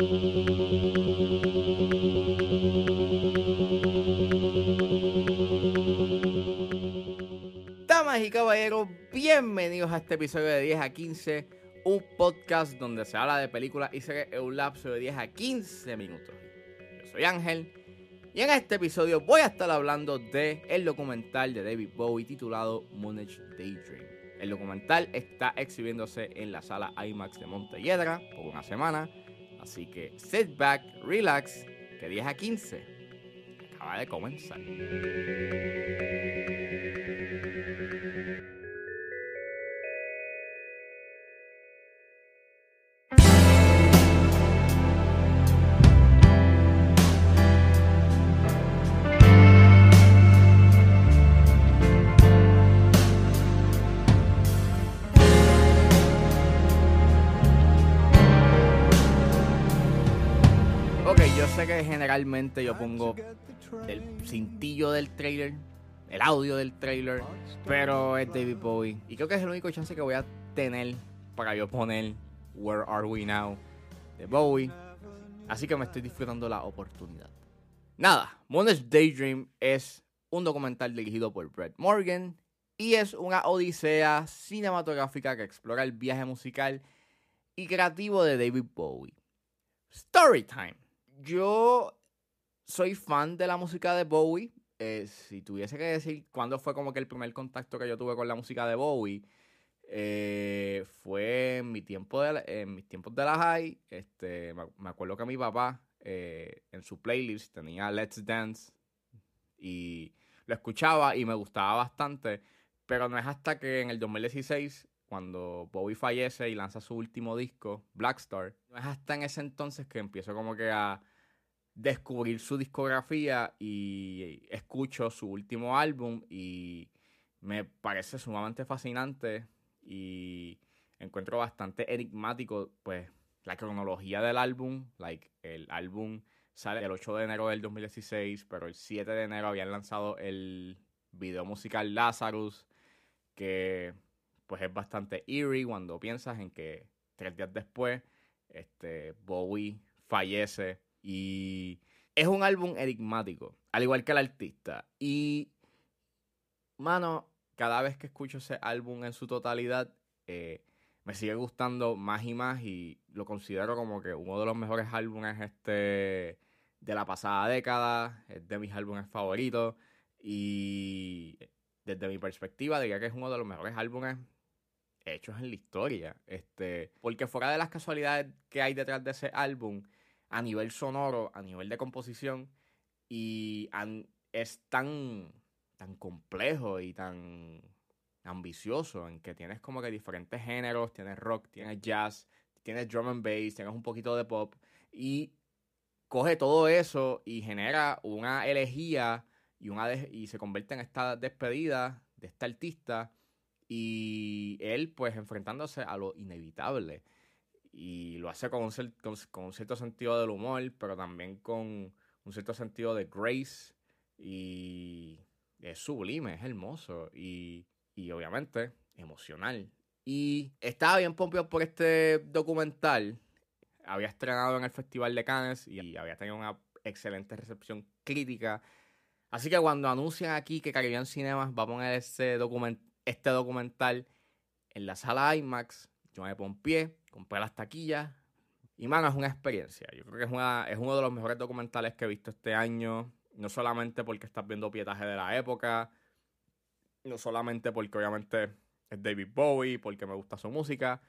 Damas y caballeros, bienvenidos a este episodio de 10 a 15, un podcast donde se habla de películas y series en un lapso de 10 a 15 minutos. Yo soy Ángel y en este episodio voy a estar hablando de el documental de David Bowie titulado Moonage Daydream. El documental está exhibiéndose en la sala IMAX de Montelledra por una semana, así que sit back, relax, que 10 a 15 acaba de comenzar. Que generalmente yo pongo el cintillo del trailer, el audio del trailer, pero es David Bowie. Y creo que es el único chance que voy a tener para yo poner Where Are We Now de Bowie. Así que me estoy disfrutando la oportunidad. Nada, Moonage Daydream es un documental dirigido por Brett Morgan y es una odisea cinematográfica que explora el viaje musical y creativo de David Bowie. Storytime. Yo soy fan de la música de Bowie. Eh, si tuviese que decir cuándo fue como que el primer contacto que yo tuve con la música de Bowie, eh, fue en, mi tiempo de la- mis tiempos de la high. Este, me, me acuerdo que mi papá eh, en su playlist tenía Let's Dance y lo escuchaba y me gustaba bastante. Pero no es hasta que en el 2016, cuando Bowie fallece y lanza su último disco, Black Star, no es hasta en ese entonces que empiezo como que a descubrir su discografía y escucho su último álbum y me parece sumamente fascinante y encuentro bastante enigmático pues la cronología del álbum, like el álbum sale el 8 de enero del 2016, pero el 7 de enero habían lanzado el video musical Lazarus que pues es bastante eerie cuando piensas en que tres días después este Bowie fallece y es un álbum enigmático, al igual que el artista. Y, mano, cada vez que escucho ese álbum en su totalidad, eh, me sigue gustando más y más y lo considero como que uno de los mejores álbumes este, de la pasada década, es de mis álbumes favoritos y desde mi perspectiva diría que es uno de los mejores álbumes hechos en la historia. Este, porque fuera de las casualidades que hay detrás de ese álbum, a nivel sonoro, a nivel de composición, y an- es tan, tan complejo y tan ambicioso en que tienes como que diferentes géneros, tienes rock, tienes jazz, tienes drum and bass, tienes un poquito de pop, y coge todo eso y genera una elegía y, una y se convierte en esta despedida de este artista y él pues enfrentándose a lo inevitable. Y lo hace con un, cer- con, con un cierto sentido del humor pero también con un cierto sentido de grace. Y es sublime, es hermoso. Y, y obviamente emocional. Y estaba bien pompeado por este documental. Había estrenado en el Festival de Cannes y había tenido una excelente recepción crítica. Así que cuando anuncian aquí que Caribbean Cinemas va a poner este, document este documental en la sala IMAX, yo me pompié, compré las taquillas y, mano, es una experiencia. Yo creo que es, una, es uno de los mejores documentales que he visto este año, no solamente porque estás viendo pietaje de la época, no solamente porque obviamente es David Bowie, porque me gusta su música,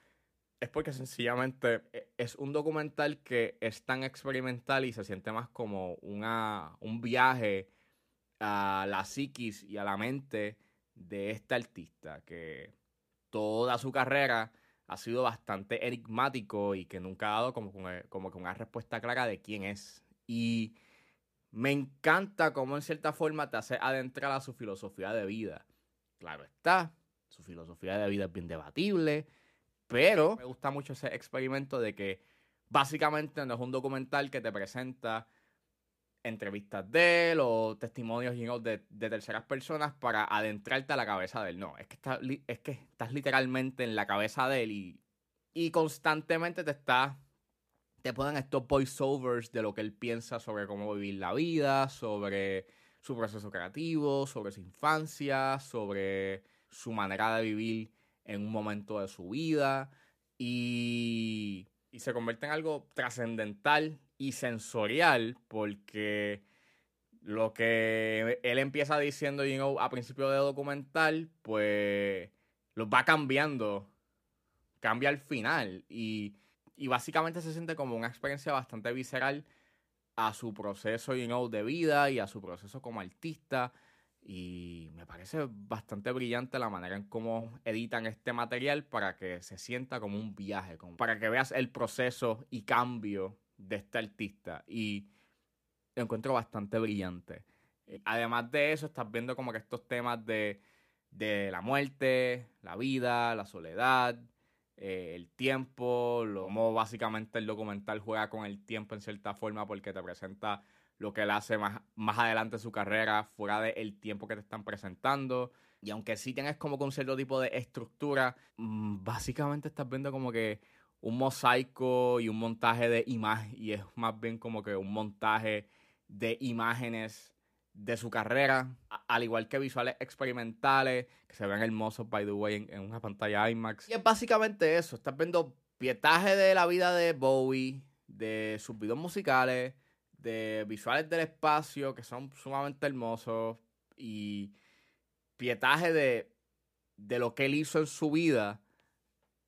es porque sencillamente e- es un documental que es tan experimental y se siente más como una, un viaje a la psiquis y a la mente de este artista que toda su carrera ha sido bastante enigmático y que nunca ha dado como, que- como una respuesta clara de quién es. Y me encanta cómo en cierta forma te hace adentrar a su filosofía de vida. Claro está, su filosofía de vida es bien debatible, pero me gusta mucho ese experimento de que básicamente no es un documental que te presenta entrevistas de él o testimonios you know, de, de terceras personas para adentrarte a la cabeza de él. No, es que, está, es que estás literalmente en la cabeza de él y, y constantemente te está te ponen estos voiceovers de lo que él piensa sobre cómo vivir la vida, sobre su proceso creativo, sobre su infancia, sobre su manera de vivir en un momento de su vida y, y se convierte en algo trascendental y sensorial porque lo que él empieza diciendo you know, a principio de documental, pues lo va cambiando, cambia al final y, y, básicamente se siente como una experiencia bastante visceral a su proceso you de vida y a su proceso como artista y me parece bastante brillante la manera en cómo editan este material para que se sienta como un viaje, como para que veas el proceso y cambio de este artista. Y lo encuentro bastante brillante. Eh, además de eso, estás viendo como que estos temas de, de la muerte, la vida, la soledad, eh, el tiempo, lo, básicamente el documental juega con el tiempo en cierta forma porque te presenta lo que él hace más, más adelante en su carrera, fuera del tiempo que te están presentando. Y aunque sí tienes como con cierto tipo de estructura, mm, básicamente estás viendo como que un mosaico y un montaje de imágenes, y es más bien como que un montaje de imágenes de su carrera, al igual que visuales experimentales, que se ven hermosos, by the way, en, una pantalla IMAX. Y es básicamente eso, estás viendo pietaje de la vida de Bowie, de sus videos musicales, de visuales del espacio que son sumamente hermosos y pietaje de, de lo que él hizo en su vida,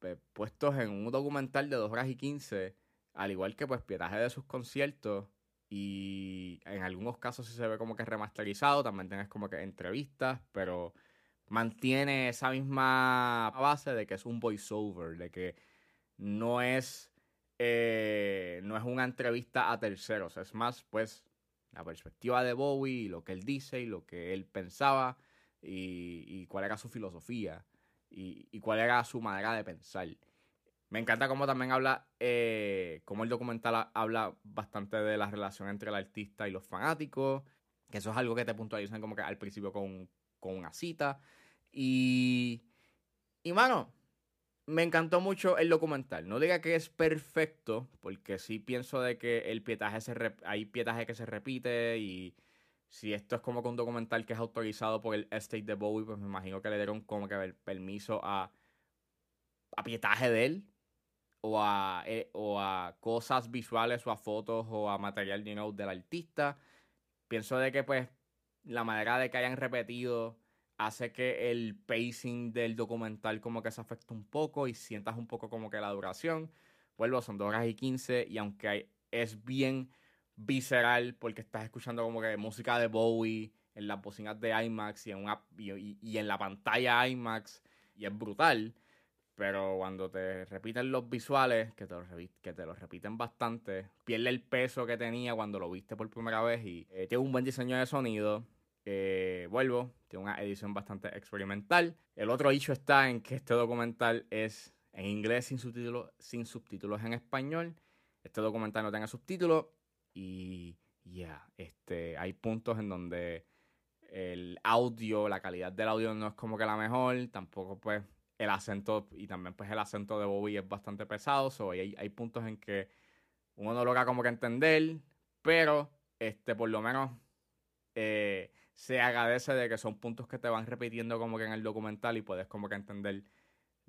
pues, puestos en un documental de 2 horas y 15, al igual que pues pietaje de sus conciertos y en algunos casos sí se ve como que remasterizado, también tienes como que entrevistas, pero mantiene esa misma base de que es un voiceover, de que no es eh, no es una entrevista a terceros, es más, pues, la perspectiva de Bowie y lo que él dice y lo que él pensaba y, cuál era su filosofía y, cuál era su manera de pensar. Me encanta cómo también habla, eh, cómo el documental habla bastante de la relación entre el artista y los fanáticos, que eso es algo que te puntualizan como que al principio con, con una cita. Y, y mano, me encantó mucho el documental. No diga que es perfecto, porque sí pienso de que el pietaje se hay pietaje que se repite y si esto es como que un documental que es autorizado por el Estate de Bowie, pues me imagino que le dieron como que el permiso a, a pietaje de él o a, eh, o a cosas visuales o a fotos o a material you know, del artista. Pienso de que pues la manera de que hayan repetido hace que el pacing del documental como que se afecte un poco y sientas un poco como que la duración. Vuelvo, son 2 horas y 15 y aunque es bien visceral porque estás escuchando como que música de Bowie en las bocinas de IMAX y en, una, y, en la pantalla IMAX y es brutal. Pero cuando te repiten los visuales, que te los, que te repiten bastante, pierde el peso que tenía cuando lo viste por primera vez y eh, tiene un buen diseño de sonido. Eh, vuelvo, tiene una edición bastante experimental. El otro hecho está en que este documental es en inglés sin subtítulos, sin subtítulos en español. Este documental no tiene subtítulos y ya, este, hay puntos en donde el audio, la calidad del audio no es como que la mejor, tampoco pues el acento y también pues el acento de Bobby es bastante pesado, so, hay, hay puntos en que uno no logra como que entender, pero este por lo menos eh, se agradece de que son puntos que te van repitiendo como que en el documental y puedes como que entender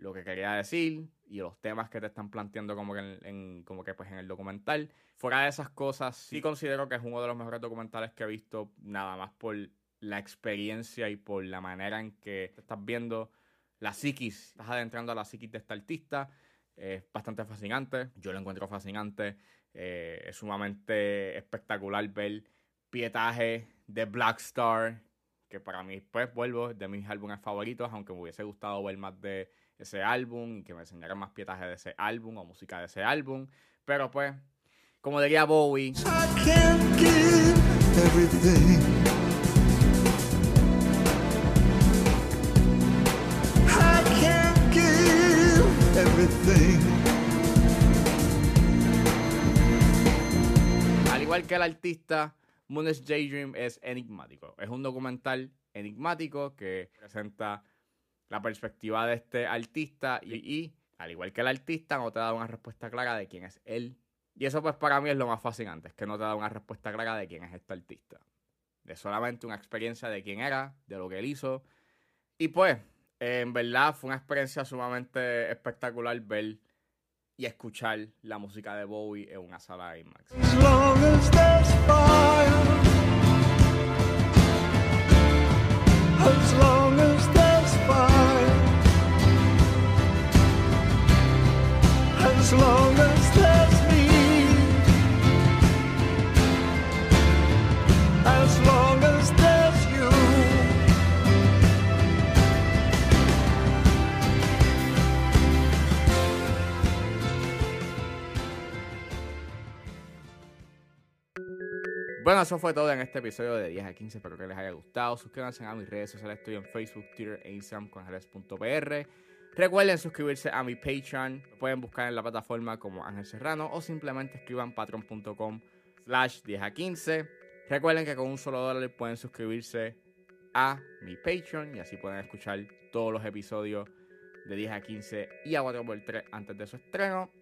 lo que quería decir y los temas que te están planteando como que en, como que pues en el documental. Fuera de esas cosas, sí considero que es uno de los mejores documentales que he visto, nada más por la experiencia y por la manera en que estás viendo la psiquis, estás adentrando a la psiquis de este artista. Es bastante fascinante, yo lo encuentro fascinante, eh, es sumamente espectacular ver pietaje de Black Star, que para mí, pues, vuelvo, de mis álbumes favoritos, aunque me hubiese gustado ver más de ese álbum y que me enseñaran más pietaje de ese álbum o música de ese álbum. Pero pues, como diría Bowie. Al igual que el artista, Moon's Daydream es enigmático. Es un documental enigmático que presenta la perspectiva de este artista y, al igual que el artista no te da una respuesta clara de quién es él. Y eso pues para mí es lo más fascinante, es que no te da una respuesta clara de quién es este artista. De solamente una experiencia de quién era, de lo que él hizo. Y pues, en verdad fue una experiencia sumamente espectacular ver y escuchar la música de Bowie en una sala IMAX. As Bueno, eso fue todo en este episodio de 10 a 15. Espero que les haya gustado. Suscríbanse a mis redes sociales. Estoy en Facebook, Twitter e Instagram con Ángeles.pr. Recuerden suscribirse a mi Patreon. Lo pueden buscar en la plataforma como Ángel Serrano o simplemente escriban patreon.com slash 10 a 15. Recuerden que con un solo dólar pueden suscribirse a mi Patreon y así pueden escuchar todos los episodios de 10 a 15 y a 4x3 antes de su estreno.